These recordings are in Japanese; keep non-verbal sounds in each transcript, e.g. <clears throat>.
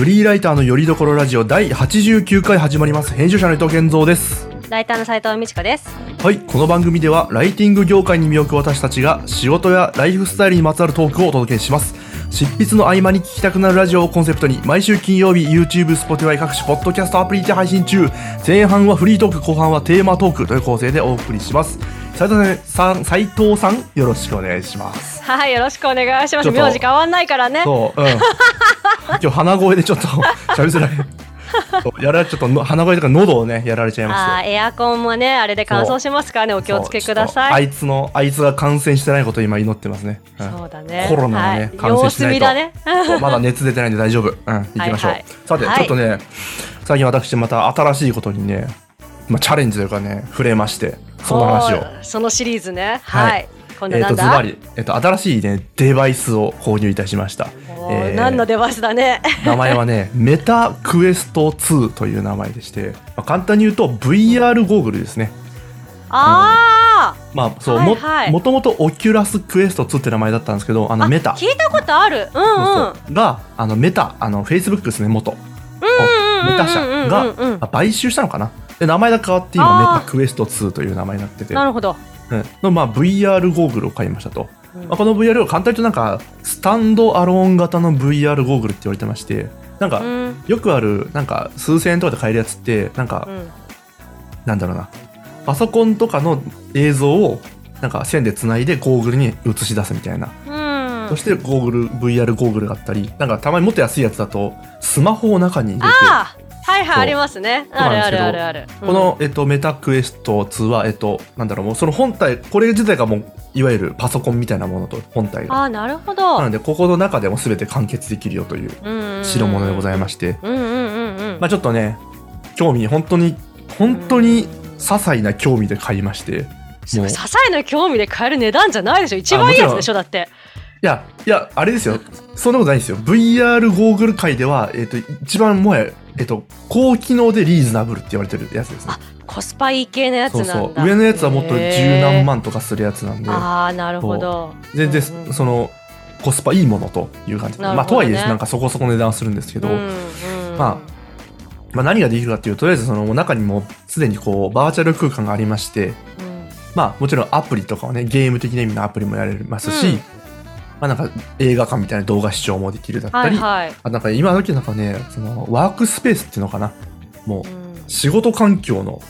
フリーライターのよりどころラジオ第89回始まります。編集者の伊藤健三です。ライターの斉藤美智子です。はい、この番組ではライティング業界に身を置く私たちが仕事やライフスタイルにまつわるトークをお届けします。執筆の合間に聞きたくなるラジオをコンセプトに毎週金曜日 YouTube、Spotify 各種ポッドキャストアプリで配信中。前半はフリートーク、後半はテーマトークという構成でお送りします。斉藤さん、斉藤さん、よろしくお願いします。はい、よろしくお願いします。名字変わんないからね。そう、うん。<laughs> 今日鼻声でちょっと <laughs> 喋りづらい。やられちょっとの鼻声とか喉をねやられちゃいましたあーエアコンもね、あれで乾燥しますからね、お気をつけくだそうちょっとあさい。いつのあいつが感染してないことを今祈ってますね。うんそうだね。コロナのねはい感染してないとね。まだ熱出てないんで大丈夫。うん、<laughs> 行きましょう。はいはいさて、はいちょっとね、最近私また新しいことにね、まあチャレンジというかね、触れまして、その話を。そのシリーズね。はいはい。えっ、と、なんだ？ズバリ、えっ、と、新しいね、デバイスを購入いたしました。えー何のデバイスだね。名前はね、<laughs> メタクエスト2という名前でして、まあ、簡単に言うと VR ゴーグルですね。あまあ、そう、はいはいも、もともとオキュラスクエスト2って名前だったんですけど、ああ。の、メタ。聞いたことある。うんうん。が、あの、メタ、あの、フェイスブックですね、元。うんメタ社が買収したのかなで名前が変わって今メタクエスト2という名前になってて、なるほど。うんのまあ、VR ゴーグルを買いましたと、うん。まあ、この VR を簡単に言うとなんかスタンドアローン型の VR ゴーグルって言われてましてなんかうん。よくあるなんか数千円とかで買えるやつってなんかうん。なんだろうな。パソコンとかの映像をなんか線でつないでゴーグルに映し出すみたいな、うん。そしてゴーグル VR ゴーグルがあったりなんかたまにもっと安いやつだとスマホを中に入れてはいはいありますね。あるあるあるある。この、えっと、メタクエスト2は、えっと、なんだろう、もうその本体、これ自体がもう、いわゆるパソコンみたいなものと、本体が。ああなるほど。なので、ここの中でも全て完結できるよという代物でございましして、うんうんうんうん。まあちょっとね、興味、本当に、本当に些細な興味で買いまして、もう、些い細な興味で買える値段じゃないでしょ。一番いいやつでしょだって。や、いや、あれですよ、そんなことないですよ。VR ゴーグル界では、えっと、一番もはや、えっと、高機能でリーズナブルって言われてるやつですね。コスパいい系のやつそなんだ。うそう。上のやつはもっと十何万とかするやつなんで。ああなるほど。全然うんうん。そのコスパいいものという感じ。で、ね。まあとはいえなんかそこそこ値段するんですけど、うんうんままあ何ができるかっていうととりあえずその中にもすでにこうバーチャル空間がありまして。うん。まあもちろんアプリとかはねゲーム的な意味のアプリもやれますし、うんまあなんか映画館みたいな動画視聴もできるだったり、はいはい。あなんか今時なんかねそのワークスペースっていうのかな。もううん。仕事環境の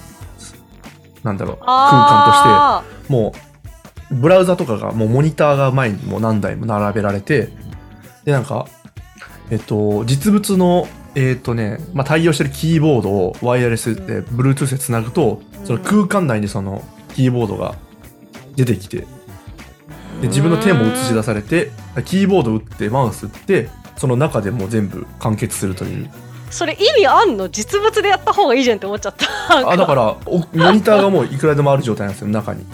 なんだろう空間あとしてもうブラウザとかがもうモニターが前にもう何台も並べられてでなんかえっと実物のえっとね、まあ、対応してるキーボードをワイヤレスで Bluetooth でつなぐとその空間内にそのキーボードが出てきてで自分の手も映し出されてキーボード打ってマウス打ってその中でもう全部完結するという。ーそれ意味あんの？実物でやった方がいいじゃんって思っちゃった。あだからおモニターがもういくらでもある状態なんですよ中に。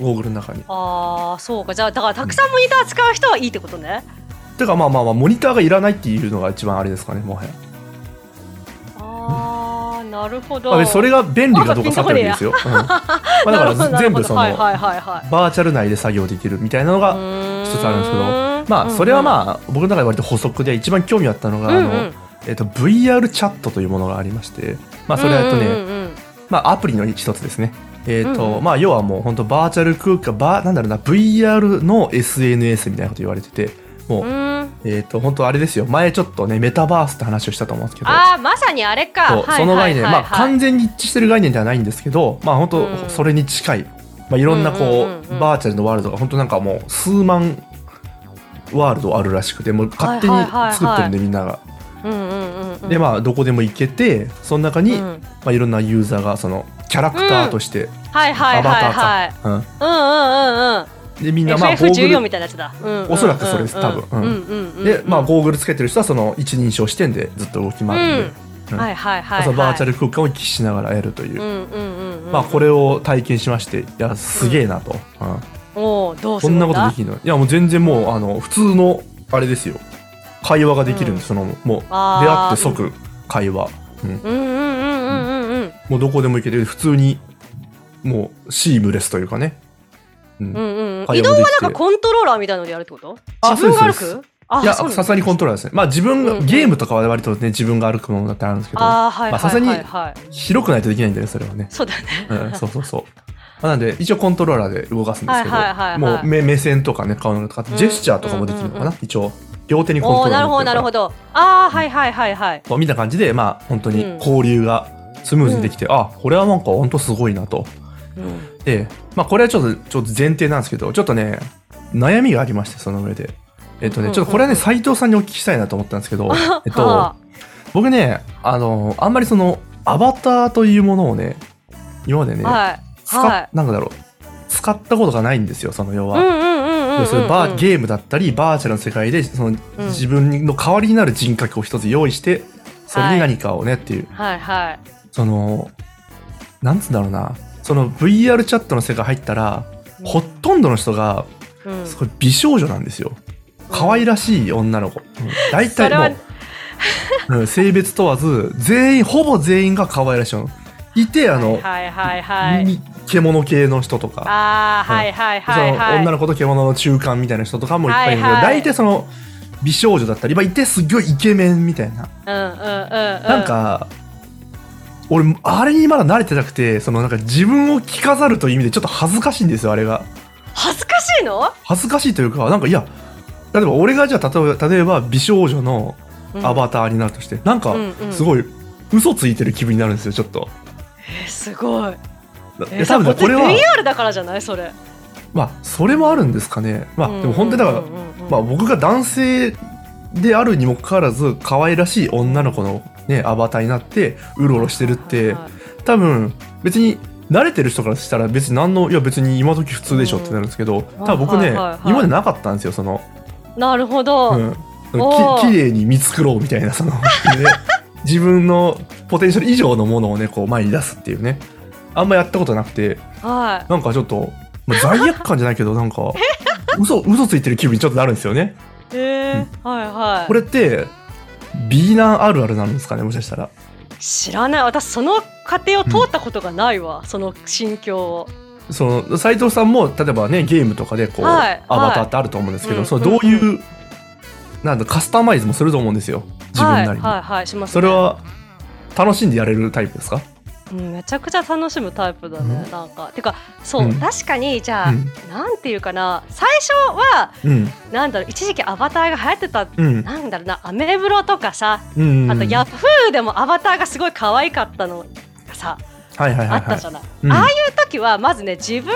ゴーグルの中に。ああそうか。じゃあだからたくさんモニター使う人はいいってことね。てかまあまあまあモニターがいらないっていうのが一番あれですかねもはや、なるほど。まあ、それが便利かどうかさておきですよ、うん。まあ、だから全部その、はいはいはいはい。バーチャル内で作業できるみたいなのが一つあるんですけどまあそれはまあ僕の中で割と補足で一番興味あったのが、うんうん。あのえっと VR チャットというものがありましてまあそれはえっとね、うんうんうん。まあアプリの一つですね。えっ、と、うんうん。まあ要はもう本当バーチャル空間バーなんだろうな VR の SNS みたいなこと言われててもう、うんえっ、と本当あれですよ前ちょっとねメタバースって話をしたと思うんですけどああまさにあれか。その概念、まあ完全全に一致してる概念ではないんですけどまあ本当うんそれに近い、まあ、いろんなこう,、うんうんうんうんバーチャルのワールドが本当なんかもう数万ワールドあるらしくてもう勝手に作ってるんでみんなが。うんうんうんうん。でまあどこでも行けてその中に、うんまあ、いろんなユーザーがそのキャラクターとして、はいはいアバターはいはい。か、うんうんうんうんうん。でみんなまあゴー FF14 グみたいなやつだ。おそらくそれです多分。で、まあ、ゴーグルつけてる人はその一人称視点でずっと動き回る。ん。で、うん。はいはいはいはい。バーチャル空間を行き来しながらやるという、うんうんうんうん。まあこれを体験しましていやすげえなと、うん。おおどうすこんなことできるの？いやもう全然もうあの普通のあれですよ。会話ができるんです、そのもう出会って即会話、うんうんうんうんうんうん。うん。もうどこでも行けて普通にもうシームレスというかね、うん。うんうん。移動はなんかコントローラーみたいなのでやるってこと？あ自分が歩く？あいや、さすがにコントローラーですね。まあ自分が、うんうん。ゲームとかは割とね、自分が歩くものだってあるんですけど、あーはいはいまあさすがに広くないとできないんだよね、それはね。そうだね。うん、そうそうそう。まあなんで、一応コントローラーで動かすんですけど、はいはいはいはい。もう目目線とかね、顔のとか、ジェスチャーとかもできるのかな、うんうんうん一応。両手にコントローラーなるほどなるほど。どああはいはいはいはい。こう見た感じで、まあ本当にうん。交流がスムーズにできて、あ、これはなんか本当すごいなと。うんで、まあこれはちょっと、ちょっと前提なんですけど、ちょっとね、悩みがありまして、その上で。えっとね、ちょっとこれはね、斉藤さんにお聞きしたいなと思ったんですけど、<laughs> えっと、は僕ね、あの、あんまりその、アバターというものをね、今までね、あはい。使っはい。なんだろう、使ったことがないんですよ、その要は。要するにバーゲームだったり、バーチャルの世界で、その、自分の代わりになる人格を一つ用意して、それに何かをねっていう、はいはい。その、なんつうんだろうな、その VR チャットの世界入ったら、ほとんどの人が、うん。すごい美少女なんですよ。可愛らしい女の子。うん。大体もう、<laughs> うん性別問わず、全員、ほぼ全員が可愛らしいの。いて、あの、はいはいはいみ獣系の人とか、ああはいはいはいそのはい女の子と獣の中間みたいな人とかもいっぱいいるけど、はいはい。大体その美少女だったり、まあ、いてすっごいイケメンみたいな。うんうんうんうん。なんか、俺、あれにまだ慣れてなくて、そのなんか自分を着飾るという意味でちょっと恥ずかしいんですよ、あれが。恥ずかしいの？恥ずかしいというか、なんかいや、例えば俺がじゃあ例えば例えば美少女のアバターになるとして、なんかうんうん。すごい嘘ついてる気分になるんですよ、ちょっと。えーすごい。いえや多分これは、VR だからじゃない？それ。まあ、それもあるんですかね。まあ、でも本当にだから、まあ、僕が男性であるにもかかわらず可愛らしい女の子の、ね、アバターになってうろうろしてるって多分別に慣れてる人からしたら別に何のいや別に今時普通でしょってなるんですけど多分僕ね今までなかったんですよその、なるほど、うん、き綺麗に見繕うみたいなその、ね、自分のポテンシャル以上のものをねこう前に出すっていうね。あんまやったことなくて。はい。なんかちょっと、まあ、罪悪感じゃないけどなんか <laughs> 嘘嘘ついてる気分にちょっとなるんですよね。へえはいはい。これってビーナンあるあるなんですかねもしかしたら。知らない。私その過程を通ったことがないわ、その心境を。その斉藤さんも例えばねゲームとかでこう、はいアバターってあると思うんですけど、うん。そのどういう、なんだカスタマイズもすると思うんですよ。自分なりに、はいはいはいします、ね、それは楽しんでやれるタイプですか、うん、めちゃくちゃ楽しむタイプだね、うん。なんか。てかそう、うん。確かにじゃあ、うん。なんていうかな最初はうん。なんだろう一時期アバターが流行ってた、うん。なんだろうなアメブロとかさうんあとヤフーでもアバターがすごい可愛かったのがさ、はいはいあったじゃない、うん。ああいう時はまずね自分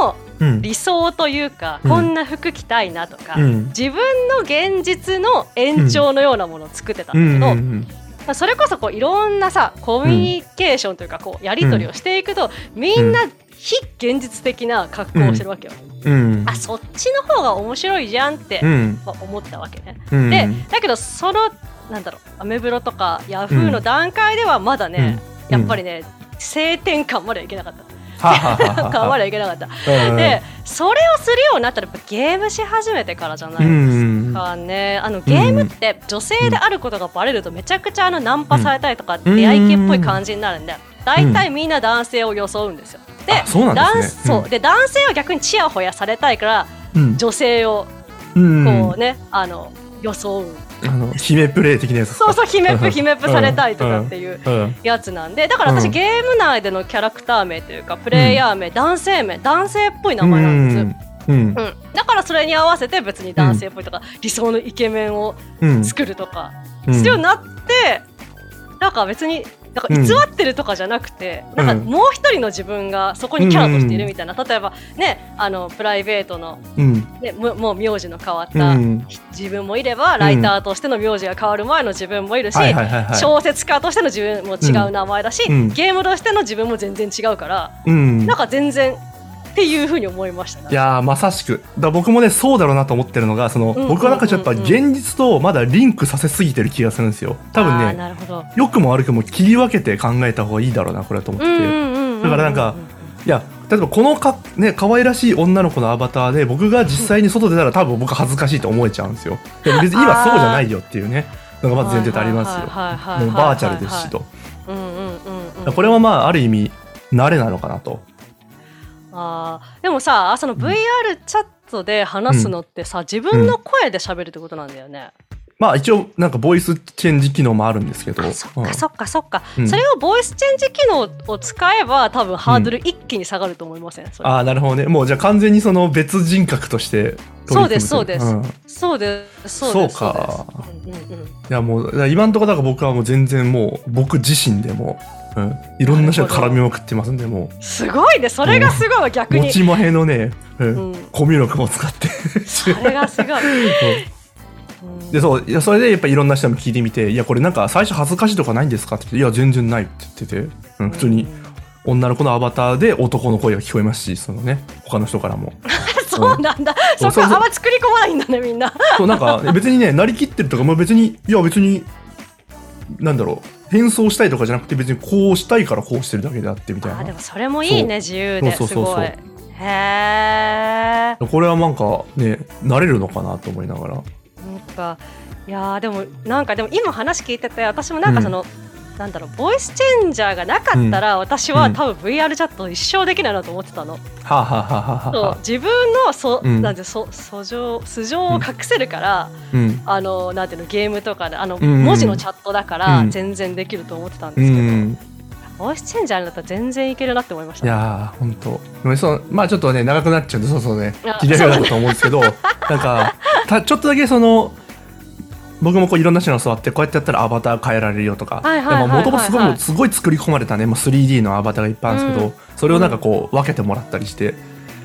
のうん。理想というか、うん。こんな服着たいなとか、うん。自分の現実の延長のようなものを作ってたうんんだけど、うんそれこそこういろんなさコミュニケーションというかこうやり取りをしていくと、みんな非現実的な格好をしてるわけよ。うん。あそっちの方が面白いじゃんって、思ったわけね。うん。でだけどそのなんだろうアメブロとかヤフーの段階ではまだね、うん。やっぱりね性転換まではいけなかった。ははは転換まは。ではいけなかった。うんでそれをするようになったらやっぱゲームし始めてからじゃないですかね。あのゲームって女性であることがバレるとめちゃくちゃあのナンパされたりとかうん出会い系っぽい感じになるんで大体みんな男性を装うんですよ。で男性は逆にチヤホヤされたいからうん。女性をうんこうね、あの装うあの姫プレイ的なやつそうそう姫っぷ <laughs> 姫っぷされたいとかっていううん。やつなんでだから私、うんゲーム内でのキャラクター名というかプレイヤー名、男性名男性っぽい名前なんです。うん。うん。うん、だからそれに合わせて別に男性っぽいとか、理想のイケメンをうん。作るとかうん。するようになって、なんか別になんか偽ってるとかじゃなくて、うん。なんかもう一人の自分がそこにキャラとしているみたいな、例えばねあのプライベートの、うん。ね、ももう名字の変わっうたん。自分もいれば、ライターとしての名字が変わる前の自分もいるし、小説家としての自分も違う名前だし、うん。ゲームとしての自分も全然違うから、うん。なんか全然っていうふうに思いましたね。いやーまさしく。だ僕もねそうだろうなと思ってるのがその、僕はなんかちょっとやっぱ現実とまだリンクさせすぎてる気がするんですよ。多分ねなるほど。良くも悪くも切り分けて考えた方がいいだろうなこれはと思ってて、だからなんかいや例えばこのかね可愛らしい女の子のアバターで僕が実際に外出たら多分僕恥ずかしいと思えちゃうんですよ。でも別に今そうじゃないよっていうね。のがまず前提とありますよ。もうバーチャルですしと。これはまあある意味慣れなのかなとあーでもさその VR チャットで話すのってさ、自分の声で喋るってことなんだよね。まあ一応なんかボイスチェンジ機能もあるんですけど。あそっかそっかそっか、うん。それをボイスチェンジ機能を使えば多分ハードル一気に下がると思いません、ああなるほどね。もうじゃあ完全にその別人格としてそうですそうです。そうですそうです。そうか。ういやもう今のところだから僕はもう全然もう僕自身でも、うん、いろんな人が絡みまくってますんでもすごいねそれがすごいわ逆に。う持ち前のね、うん。うん。コミュ力も使って。それがすごい、<laughs> うん。でそういやそれでやっぱいろんな人も聞いてみて「いやこれなんか最初恥ずかしいとかないんですか?」って言って「いや全然ない」って言ってて、うん、普通に女の子のアバターで男の声が聞こえますしそのね他の人からも。<laughs> そうなんだ、そそうそう。こあんま作り込まないんだねみんな。そうなんか別にねなりきってるとかも別にいや別になんだろう変装したいとかじゃなくて別にこうしたいからこうしてるだけであってみたいな。あでもそれもいいね自由でそうそうそうそう。すごい。へえこれはなんかね慣れるのかなと思いながら。なんかいやーでもなんかでも今話聞いてて私もなんかその、なんだろうボイスチェンジャーがなかったら、私はうん。多分 VR チャット一生できないなと思ってたの、そうはあ、自分のそ、うん。なんてそ素性素性を隠せるから、うん。あのなんていうのゲームとかであの、文字のチャットだから、うん。全然できると思ってたんうですけど、ん。ボイスチェンジャーだったら全然いけるなって思いました。いやー本当そうまあちょっとね長くなっちゃうんでそうそうね切り上げだと思うんですけど <laughs> なんかたちょっとだけその僕もこういろんな人が教わってこうやってやったらアバター変えられるよとか。もともとすごいもうすごい作り込まれたね。もう 3D のアバターがいっぱいあるんですけど、うん。それをなんかこう分けてもらったりして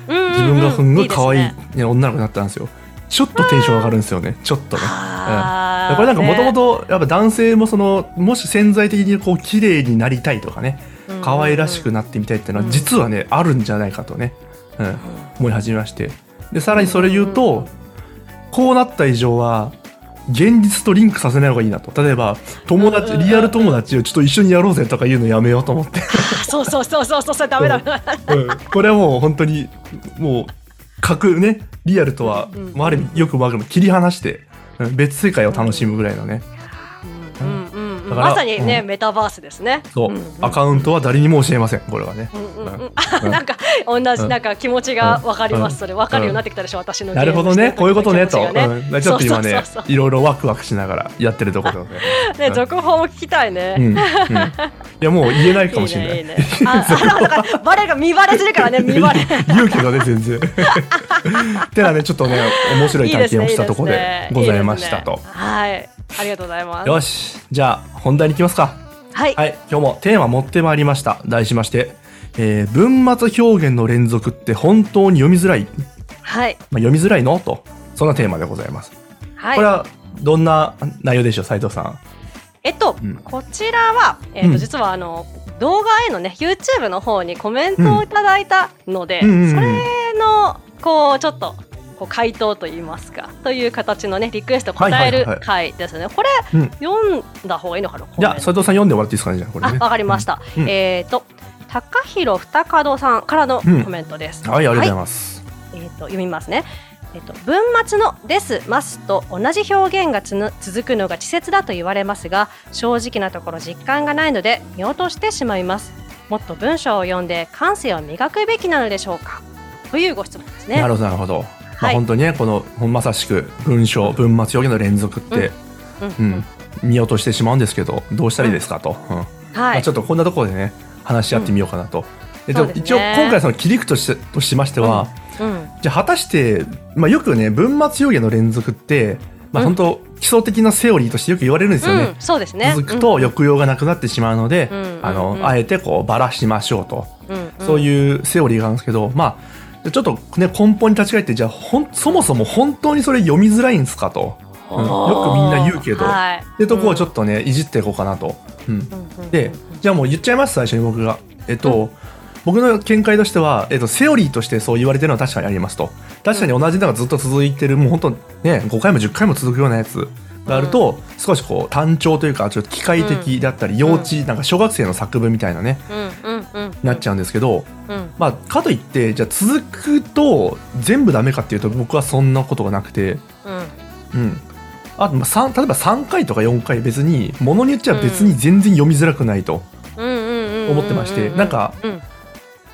自自分がすんごい可愛いねね女の子になったんですよ。ちょっとテンション上がるんですよね。ちょっとね。あーこれなんかもともねとやっぱ男性もそのもし潜在的にこう綺麗になりたいとかねうん可愛らしくなってみたいっていうのうん。は実はねあるんじゃないかとね、うん、うん。思い始めまして。でさらにそれ言ううんうんとこうなった以上は現実とリンクさせない方がいいなと。例えば友達リアル友達をちょっと一緒にやろうぜとか言うのやめようと思って、そうそうそうそうそうそれダメだ、うん。これはもう本当にもう格ねリアルとは、あ、ある意味よくもある切り離して、うん別世界を楽しむぐらいのね、うんから。まさにね、うん。メタバースですね。そう、んん。アカウントは誰にも教えません。これはね、うんうんうん。うん。あなんか同じうん。なんか気持ちがわかります、うん。それわかるようになってきたでしょ、私のなるほどね。こういうことねと、気持ちょっと今ねいろいろワクワクしながらやってるところで、ね続報も聞きたいね。いやもう言えないかもしれない。いいねいいね。ああだからバレが見バレするからね見バレ。言うけどね全然。<laughs> てなねちょっとね面白い体験をしたところでございましたと。はい、ありがとうございます。よし。じゃあ本題に行きますか。はい、はい。今日もテーマ持ってまいりました。題しまして、えー文末表現の連続って本当に読みづらい、はい、まあ、読みづらいの？と。そんなテーマでございます、はい。これはどんな内容でしょう？斉藤さん。えっと、うん。こちらは、えっとうん。実はあの動画へのね YouTube の方にコメントをいただいたので、うんうんうんうん。それのこうちょっとこう回答といいますかという形のねリクエストを答えるはいはいはい。回ですね。これ、うん。読んだ方がいいのかな。じゃあ斉藤さん読んでもらっていいですかねじゃあこれわかりました。うん。えっ、と高弘二門さんからのコメントです。はいありがとうございます、えー、と読みますね。えっと文末の「です」「ます」と同じ表現が続くのが稚拙だと言われますが正直なところ実感がないので見落としてしまいます。もっと文章を読んで感性を磨くべきなのでしょうか。というご質問ですね。なるほどなるほど、まあはい。本当にねこのまさしく文章文末表現の連続って、うん。うん。見落としてしまうんですけどどうしたらいいですかと、うん。まはい。あ、ちょっとこんなところでね話し合ってみようかなと、えっとね。一応今回その切り口としてとしましては、うん。じゃあ果たして、まあ、よくね文末表現の連続って、まあ、うん。本当基礎的なセオリーとしてよく言われるんですよね。うん。そうですね。続くと抑揚がなくなってしまうので、うん。あのうん。あえてこうばらしましょうと、うん。そういうセオリーがあるんですけどまあちょっとね根本に立ち返ってじゃあほんそもそも本当にそれ読みづらいんですかと、うんよくみんな言うけど、はい。ってとこをちょっっとねいじっていこうかなと。うん。とでじゃあもう言っちゃいます最初に僕が。えっと、僕の見解としては、えっと、セオリーとしてそう言われてるのは確かにありますと。確かに同じのがずっと続いてるもう本当ね5回も10回も続くようなやつがあると、少しこう単調というかちょっと機械的だったり、幼稚なんか小学生の作文みたいなねなっちゃうんですけど、うん。まあかといってじゃあ続くと全部ダメかっていうと僕はそんなことがなくてうん。うん。あとまあ三例えば3回とか4回別にものによっちゃ別に全然読みづらくないと。思ってましてなんかうん。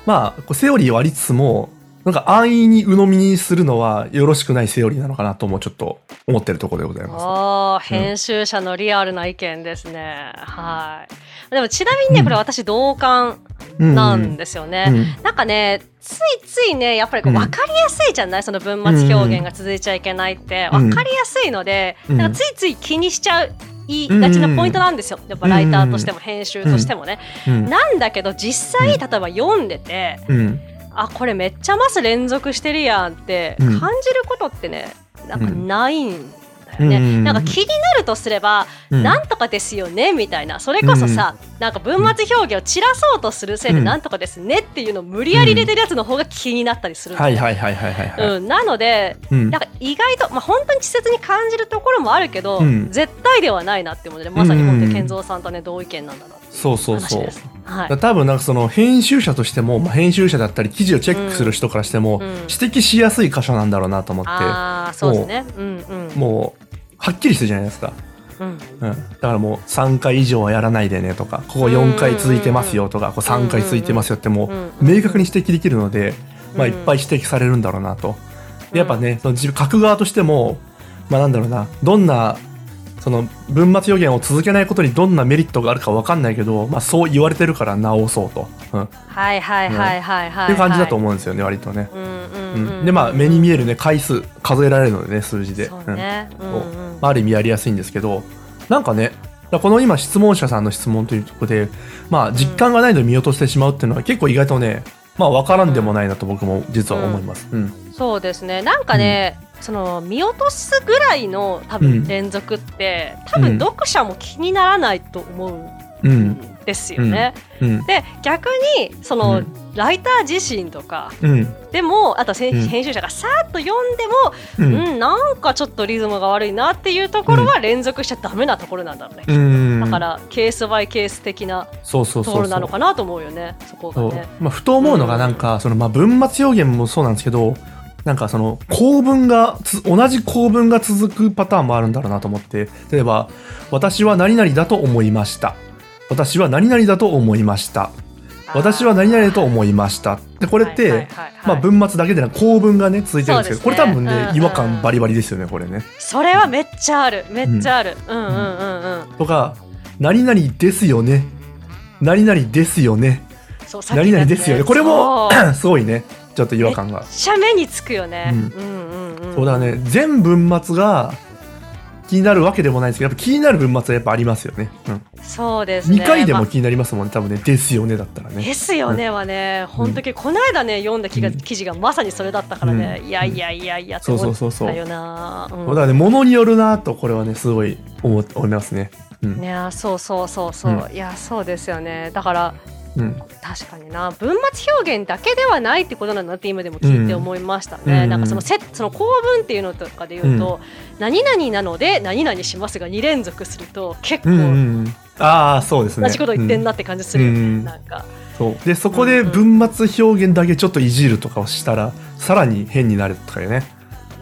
まあこうセオリーはありつつもなんか安易に鵜呑みにするのはよろしくないセオリーなのかなともちょっと思ってるところでございます。ああ、編集者のリアルな意見ですね。はい。でもちなみにね、これ私同感なんですよね。うんなんかね、ついついね、やっぱりこううん分かりやすいじゃない、その文末表現が続いちゃいけないって、うん分かりやすいので、うんなんかついつい気にしちゃう。いがちなポイントなんですよ。やっぱライターとしても編集としてもね。うんなんだけど実際、うん例えば読んでて、うんあこれめっちゃマス連続してるやんってうん。感じることってね、なんかないんだよね、うんなんか気になるとすれば、うん。なんとかですよねみたいな。それこそさ、なんか文末表現を散らそうとするせいでうん。なんとかですねっていうのを無理やり入れてるやつの方が気になったりするんだよ。はいはいはいはいはいはい。うん、なのでうん。なんか意外と、まあ、本当に稚拙に感じるところもあるけど、うん。絶対ではないなって思うのでまさに本当に健三さんとね同意見なんだなってそうそうそう。はい。多分なんかその編集者としても、まあ、編集者だったり記事をチェックする人からしても、うん。指摘しやすい箇所なんだろうなと思って、ああそうですね。うんうん。もうはっきりしてるじゃないですか、うん。うん、だからもう3回以上はやらないでねとかここ4回続いてますよとかここ3回続いてますよってもう明確に指摘できるので、まあ、うんいっぱい指摘されるんだろうなと。でやっぱねその自分書く側としても、まあ、なんだろうなどんなその文末予言を続けないことにどんなメリットがあるかわかんないけど、まあ、そう言われてるから直そうと、うん、っはいはいはいはいはい。ていう感じだとう。思うんですよね割とね。でまあ目に見えるね回数数えられるのでね数字で、そうね。うん。そううん。まあ、ある意味やりやすいんですけどなんかねこの今質問者さんの質問というところで、まあ、実感がないので見落としてしまうっていうのは結構意外とねまあ分からんでもないなと僕も実は思います。うん。そうですね。なんかね、その見落とすぐらいの多うん。分連続って、多分読者も気にならないと思ううんんですよね。うん。で逆にその、うん。ライター自身とかうん。でもあと編集者がさーっと読んでうも、うん。ん、なんかちょっとリズムが悪いなっていうところは連続しちゃダメなところなんだろうね。うん。だからケースバイケース的なそうそうところなのかなと思うよね。そこがね。まあ、ふと思うのがなんか、そのまあ文末表現もそうなんですけどなんかその構文がつ同じ構文が続くパターンもあるんだろうなと思って例えば「私は何々だと思いました」「私は何々だと思いました」「私は何々だと思いました」でこれって、はいはいはいはい。まあ、文末だけでなく構文がね続いてるんですけどこれ多分ね、うん。うん違和感バリバリですよねこれね。それはめっちゃある。めっちゃある。うんうんうんうん。とか「何々ですよね」「何々ですよね」何々ですよね。これも <coughs> すごいね。ちょっと違和感が。めっちゃ目につくよね。ううんんうんうん。そうだね。全文末が気になるわけでもないですけどやっぱ気になる文末はやっぱありますよね、うん。そうですね。2回でまあ。も気になりますもんね多分ね「ですよね」だったらね。ですよねはね、本当にこの間ね読んだ記がうん。記事がまさにそれだったからね、うん。いやいやいやいやってそう思そうそうそう。ったよな。うん。だからね物によるなとこれはねすごい思思いますね。うん、いやそうそうそうそう、ういやそうですよね。だからうん。確かにな。文末表現だけではないってことなんだなって今でも聞いて思いましたね、うん。なんかそのせその構文っていうのとかで言うと、何々なので何々しますが2連続すると結構うんうんうん。ああそうですね。同じこと言ってんなうんって感じするよね、うん。なんか。そう。でそこで文末表現だけちょっといじるとかをしたらさらに変になるとかよね、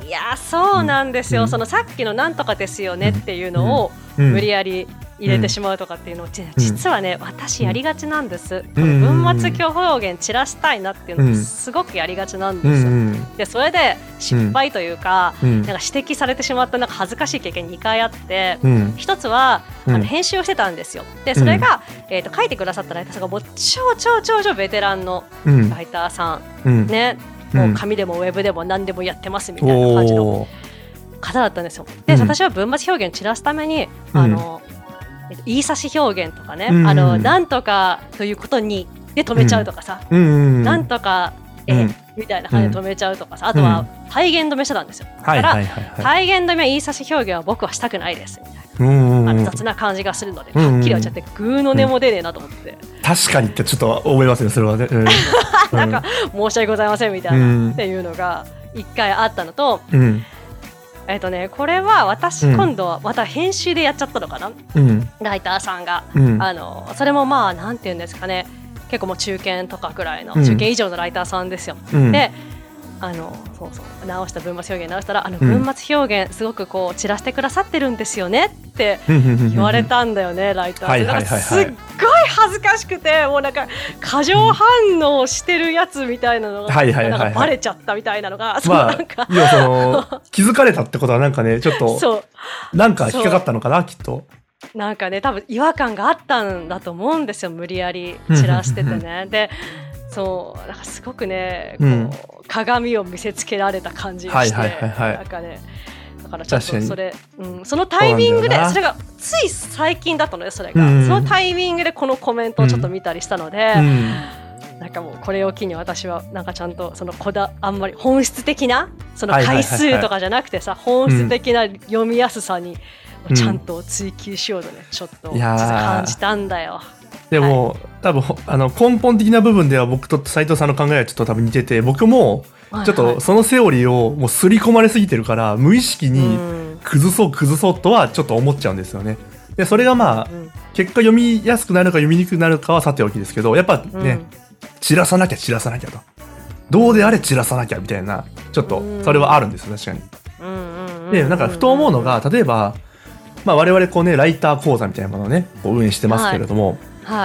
いやそうなんですよ、うん。そのさっきの「なんとかですよね」っていうのをうん、無理やり入れてしまうとかっていうのを、じ実はね私やりがちなんです、こうん。の文末表現散らしたいなっていうのすごくやりがちなんうです。よ、んでそれで失敗というか、うん。うん。なんか指摘されてしまったなんか恥ずかしい経験2回あって、うん。一つは、うん。あの編集をしてたんですよ。でそれが、えー、と書いてくださったライターさんがもう超超超超ベテランのうん。ライターさんうんね、うん。もう紙でもウェブでも何でもやってますみたいな感じの方だったんですよ。で、うん。私は文末表現を散らすために、あの、えっと言い差し表現とかね、うん。あの、なんとかということに、で止めちゃうとかさ、うん。うんなんとか、え、うん。みたいな感じで止めちゃうとかさ、あとは体言止めしてたんですよ。だから、体言止め言い差し表現は僕はしたくないですみたいうんうんうんの雑な感じがするので、うんはっきり言っちゃって、グーの音も出ねえなと思って、確かにってちょっと思いますねそれはね、うん、<laughs> なんか申し訳ございませんみたいな、うん。っていうのが一回あったのと、うんえっ、とね、これは私、うん。今度はまた編集でやっちゃったのかな、うん。ライターさんが。うん。あのそれもまあなんて言うんですかね。結構もう中堅とかくらいの、うん。中堅以上のライターさんですよ。うん。であのそうそう直した文末表現直したらあのうん。文末表現すごくこう散らしてくださってるんですよねって言われたんだよね、<laughs> ライターさん。はいはいはいはい。だからすっごい恥ずかしくてもうなんか過剰反応してるやつみたいなのがバレちゃったみたいなのが、気づかれたってことはなんかね、ちょっと、<laughs> なんか引っかかったのかな、きっと。なんかね多分違和感があったんだと思うんですよ無理やり散らしててね。でそうなんかすごくねこう、うん鏡を見せつけられた感じがして、はいはいはいはい。なんかねだからちょっとそれ、うん、そのタイミングでそれがつい最近だったのよそれが、うん。そのタイミングでこのコメントをちょっと見たりしたので、うん。なんかもうこれを機に私はなんかちゃんとそのこだあんまり本質的なそのはいはいはい回はい数とかじゃなくてさ本質的な読みやすさにうん。ちゃんと追求しようとねちょっと感じたんだよ。でも、多分ほあの根本的な部分では僕と斉藤さんの考えはちょっと多分似てて僕もちょっとそのセオリーをもう刷り込まれすぎてるから無意識うにん。崩そう崩そうとはちょっと思っちゃうんですよね。でそれがまあうん結果読みやすくなるか読みにくくなるかはさておきですけどやっぱね、散らさなきゃ散らさなきゃと。どうであれ散らさなきゃみたいなちょっとそれはあるんですよ確かに。うんうんうん。でなんかふと思うのが例えば、まあ、我々こうねライター講座みたいなものをねこう運営してますけれども、はい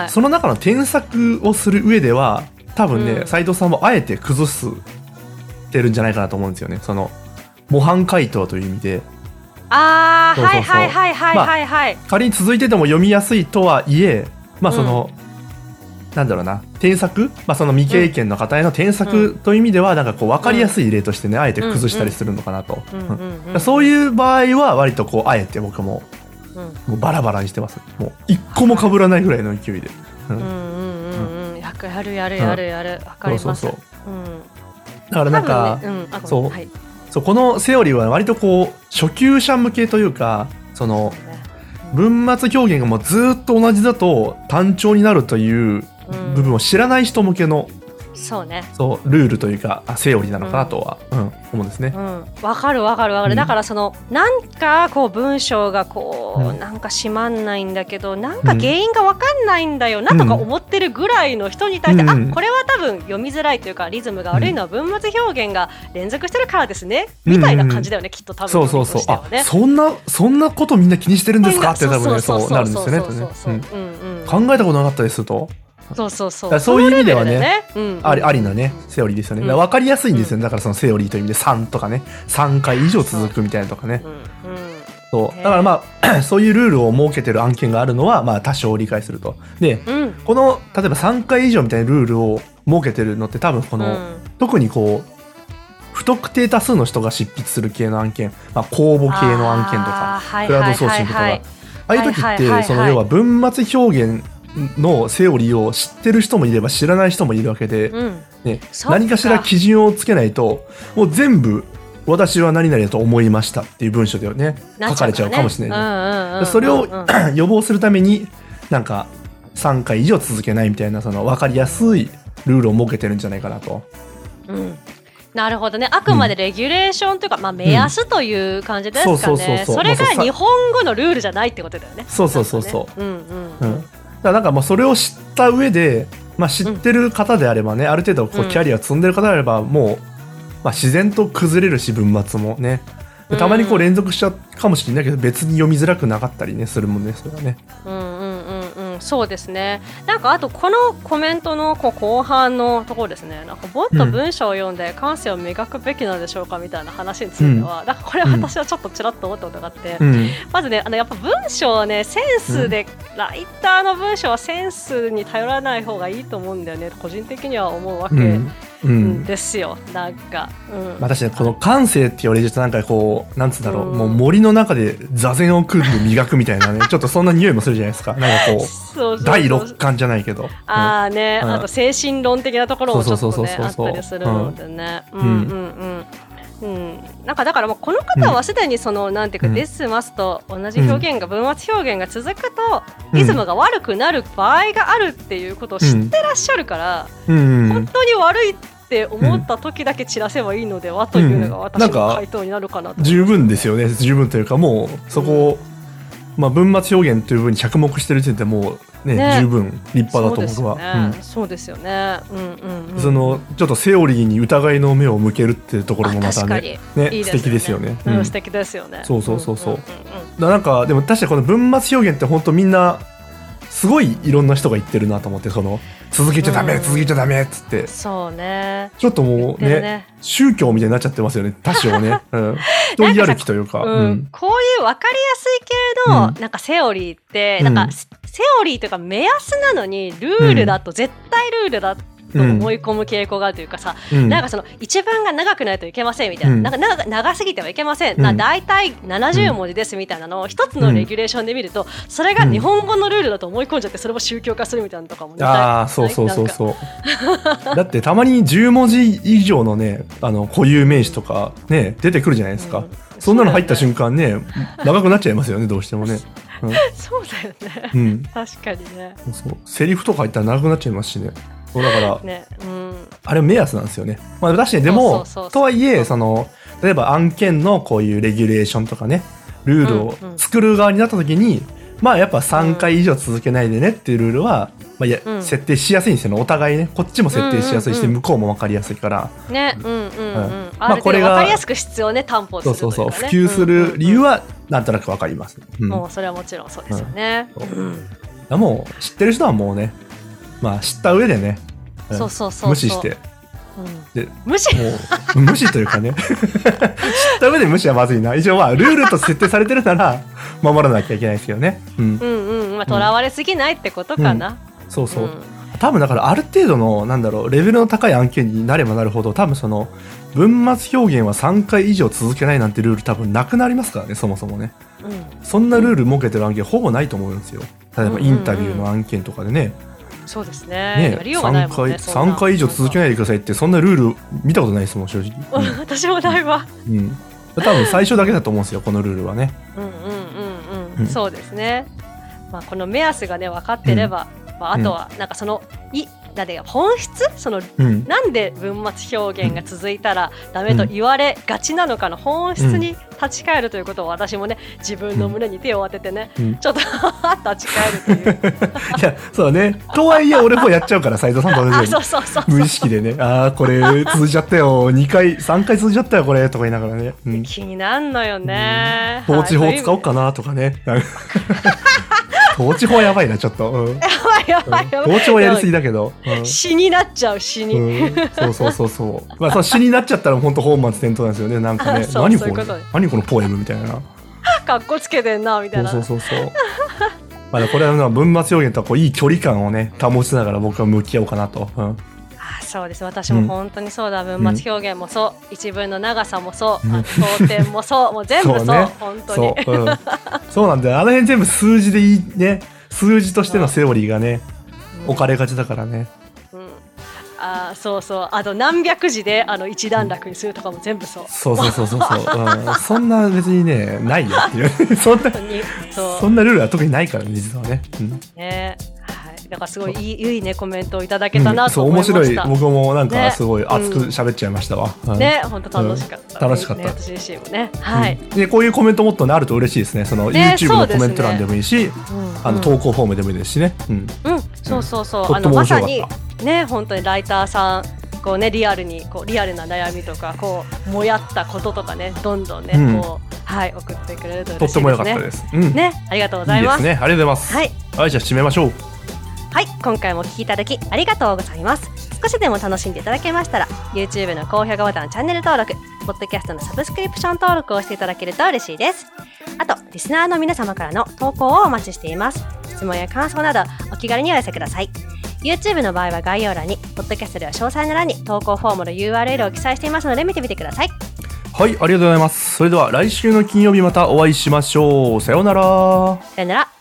その中の添削をする上では多分ねうん。斉、藤さんもあえて崩すってるんじゃないかなと思うんですよね。その模範解答という意味で。あーそうそうそう。はいはいはいはいはいはい。仮に続いてても読みやすいとはいえまあその、なんだろうな添削、まあ、その未経験の方への添削という意味ではなんかこう分かりやすい例としてねあえて崩したりするのかなと、うん。うん。うん。うん。そういう場合は割とこうあえて僕もうんもうバラバラにしてます。もう一個も被らないぐらいの勢いで、うん。うんうんうんうん。やるやるやるやるわかります。そうそうう。ん。だからなんか、うん。そう。はい。そうこのセオリーは割とこう初級者向けというかその文末表現がもうずっと同じだと単調になるといううん。部分を知らない人向けのそうね。そうルールというかあセオリーなのかなとは、うん。思うんですね。う。ん、わかるわかるわかる、うん。だからそのなんかこう文章がこう、うん。なんか閉まんないんだけどなんか原因がわかんないんだよなとか思ってるぐらいの人に対して、うん。あこれは多分読みづらいというかリズムが悪いのは文末表現が連続してるからですね、うんみたいな感じだよねきっと多分そうそうそう。あそんなそんなことみんな気にしてるんですか？って多分ねそうなるんですよねそうそうそううんうんうん考えたことなかったですとそうそうそう。そういう意味ではねね。うん。ありありなねセオリーですよね、うん。だかかりやすいんですよね。だからそのセオリーという意味で3とかね。3回以上続くみたいなとかね。そうだからまあ <clears throat> そういうルールを設けてる案件があるのはまあ多少理解すると。でうん。この例えば3回以上みたいなルールを設けてるのって多分この、うん。特にこう不特定多数の人が執筆する系の案件、まあ、公募系の案件とかクラウドソーシングとか。ああいう時ってその要は文末表現のセオリーを知ってる人もいれば知らない人もいるわけで、うん。ね、何かしら基準をつけないともう全部私は何々だと思いましたっていう文章でね書かれちゃうかもしれない、それを <clears throat> 予防するためになんか3回以上続けないみたいなその分かりやすいルールを設けてるんじゃないかなと。うん。なるほどね。あくまでレギュレーションというか、まあ、目安という感じですかね、それが日本語のルールじゃないってことだよね。そうそうそうそう。うんうん。うん、だからなんかもうそれを知った上で、まあ、知ってる方であればね、ある程度こううん。キャリアを積んでる方であればもう、まあ、自然と崩れるし文末もね。でたまにこううん連続しちゃうかもしれないけど別に読みづらくなかったりねするもんねそれはね。うんうんうんうんそうですね。なんかあとこのコメントのこう後半のところですね。なんかもっと文章を読んで感性を磨くべきなんでしょうかみたいな話については、なんかこれ私はちょっとちらっと思ったことがあって、うん。まずねあのやっぱ文章はねセンスで、ライターの文章はセンスに頼らない方がいいと思うんだよね個人的には思うわけ、うん。うんですよなんか、うん。まあ、確かにこの感性って言われるとなんかこうなんつうんだろう、うん。もう森の中で座禅を組んで磨くみたいなね <laughs> ちょっとそんな匂いもするじゃないですか。なんかこそう第六感じゃないけど。ああね、うん。あと精神論的なところもちょっそうとねあっそうそうそう。そうたりするのでね。うん。んうん。うんうん、なんかだからもうこの方はすでにその、なんていうか、うん。デスマスと同じ表現が、文末表現が続くとうん。リズムが悪くなる場合があるっていうことを知ってらっしゃるから、うん。本当に悪いって思った時だけ散らせばいいのではというのが私の回答になるかなと。十分ですよね。十分というかもうそこを、まあ、文末表現という部分に着目してる時点でもうねね十分立派だと僕は。ね。そうですよね。うんうんううんん。そのちょっとセオリーに疑いの目を向けるっていうところもまたあ確かねにね素敵ですよね。うんうん素敵ですよね。そうそうそうそうんんんんだなんかでも確かにこの文末表現って本当みんなすごいいろんな人が言ってるなと思ってその続けちゃダメ、うん。続けちゃダメっつって。そうね。ちょっともうね。ね宗教みたいになっちゃってますよね。多少ね、<laughs> うん、人やる気というか。うん。うん。こういう分かりやすい系の、うん。なんかセオリーって、うんなん。かセオリーというか目安なのにルールだと、絶対ルールだと思い込む傾向があるというかさ、うん。なんかその一文が長くないといけませんみたいな,、うん。なんか長長すぎてはいけません、うん。な大体70文字ですみたいなのを一つのレギュレーションで見ると、それが日本語のルールだと思い込んじゃってそれも宗教化するみたいなのとかもねああそうそうそうそう。だってたまに10文字以上のねあの固有名詞とかね出てくるじゃないですか、うん。そんなの入った瞬間ね長くなっちゃいますよねどうしてもね、<laughs> そうだよね。うん。うん、確かにね。そう。セリフとか入ったら長くなっちゃいますしねそうだからねうん。あれ目安なんですよね。まあ確かにでもそうそうそうそう。とはいえその例えば案件のこういうレギュレーションとかねルールをうんうん。作る側になった時に、まあやっぱ3回以上続けないでねっていうルールは、まあ、いやうん。設定しやすいんですよね。お互いね。こっちも設定しやすいし、うんうんうん向こうも分かりやすいから。ね、うんうんうん。まあこれが度分かりやすく必要ね担保すそうるというそそうね。普及する理由は、はなんとなく分かります。うん。もうそれはもちろんそうですよね。うん。う。んもう知ってる人はもうねまあ知った上でね、うんそうそうそう。そう無視して。うん。で無視？もう無視というかね。<laughs> 知った上で無視はまずいな。一応まあルールと設定されてるなら守らなきゃいけないですけどね。うん。うんうん。まあとらわれすぎないってことかな。そうそう、うん。多分だからある程度のなんだろうレベルの高い案件になればなるほど多分その文末表現は3回以上続けないなんてルール多分なくなりますからねそもそもね。うん。そんなルール設けてる案件ほぼないと思うんですよ。例えばインタビューの案件とかでね,、そうですね。ねやりようがない3回もんね。そんな3回以上続けないでくださいってそんなルール見たことないですもん正直、う <laughs> ん私もないわ。うんうん、多分最初だけだと思うんですよこのルールはねうんうんうんううんん。そうですね。まあこの目安がね分かってれば、まああとはなんかそのいなんで本質？そのうん。なんで文末表現が続いたらダメと言われがちなのかの本質に立ち返るということを私もね自分の胸に手を当ててね、うん。ちょっと立ち返るという。<laughs> いやそうだね。とはいえ俺もやっちゃうから斉藤さんと同じよう <laughs> あにそうそうそう。無意識でね、ああ、これ続いちゃったよ、2回、3回続いちゃったよ、これ、とか言いながらね。うん。気になんのよね、統治法使おうかかなとかね。統治 <laughs> 法やばいな、ちょっと。うん。やばいやばい。やりすぎだけど。うん。死になっちゃう死に、うん、そうそうそうそう。まあ、そう死になっちゃったら本当本末転倒なんですよね。<laughs> なんかね、何これ？何このポエムみたいな。かっこつけてんなみたいそうなそうそうそう。<laughs> まあ、これはまあ文末表現とはこういい距離感をね、保ちながら僕は向き合おうかなと。うん。あそうです。私も本当にそうだ、文末表現もそう。一文の長さもそう、当点もそう。もう全部そう。<laughs> そうね。本当に。そう、うん、そうなんだよ。あの辺全部数字でいいね数字としてのセオリーがねうん。置かれがちだからね。うん。あーそうそう。あと何百字であの一段落にするとかも全部そう。そうそうそうそうそう、うん、そんな別にねないよっていう。<laughs> そんなそんなルールは特にないからね実はね、うん。ねはいだからすごいいいいいねコメントをいただけたなとそう面思いました、白い。僕もなんかね。すごい熱く喋っちゃいましたわ、うん。ね本当楽しかった、うん。楽しかった。ね、私自身もね。はい、うん。でこういうコメントもっとねあると嬉しいですね。そのね YouTube のコメント欄でもいいし、うん。あの投稿フォームでもいいですしね、うん、うん、そうそうそう、とあのまさにね本当にライターさんこうねリアルにこうリアルな悩みとかこうもやったこととかねどんどんね、うん。こうはい送ってくれるととっ嬉していですね。も良かったです、うん。ねありがとうございます。いいですね。ありがとうございます。はい。はいじゃあ締めましょうはい今回もお聞きいただきありがとうございます。少しでも楽しんでいただけましたら YouTube の高評価ボタンチャンネル登録、ポッドキャストのサブスクリプション登録をしていただけると嬉しいです。あとリスナーの皆様からの投稿をお待ちしています。質問や感想などお気軽にお寄せください。YouTube の場合は概要欄に、ポッドキャストでは詳細な欄に投稿フォームの URL を記載していますので見てみてください。はいありがとうございますそれでは来週の金曜日またお会いしましょうさようならさよなら。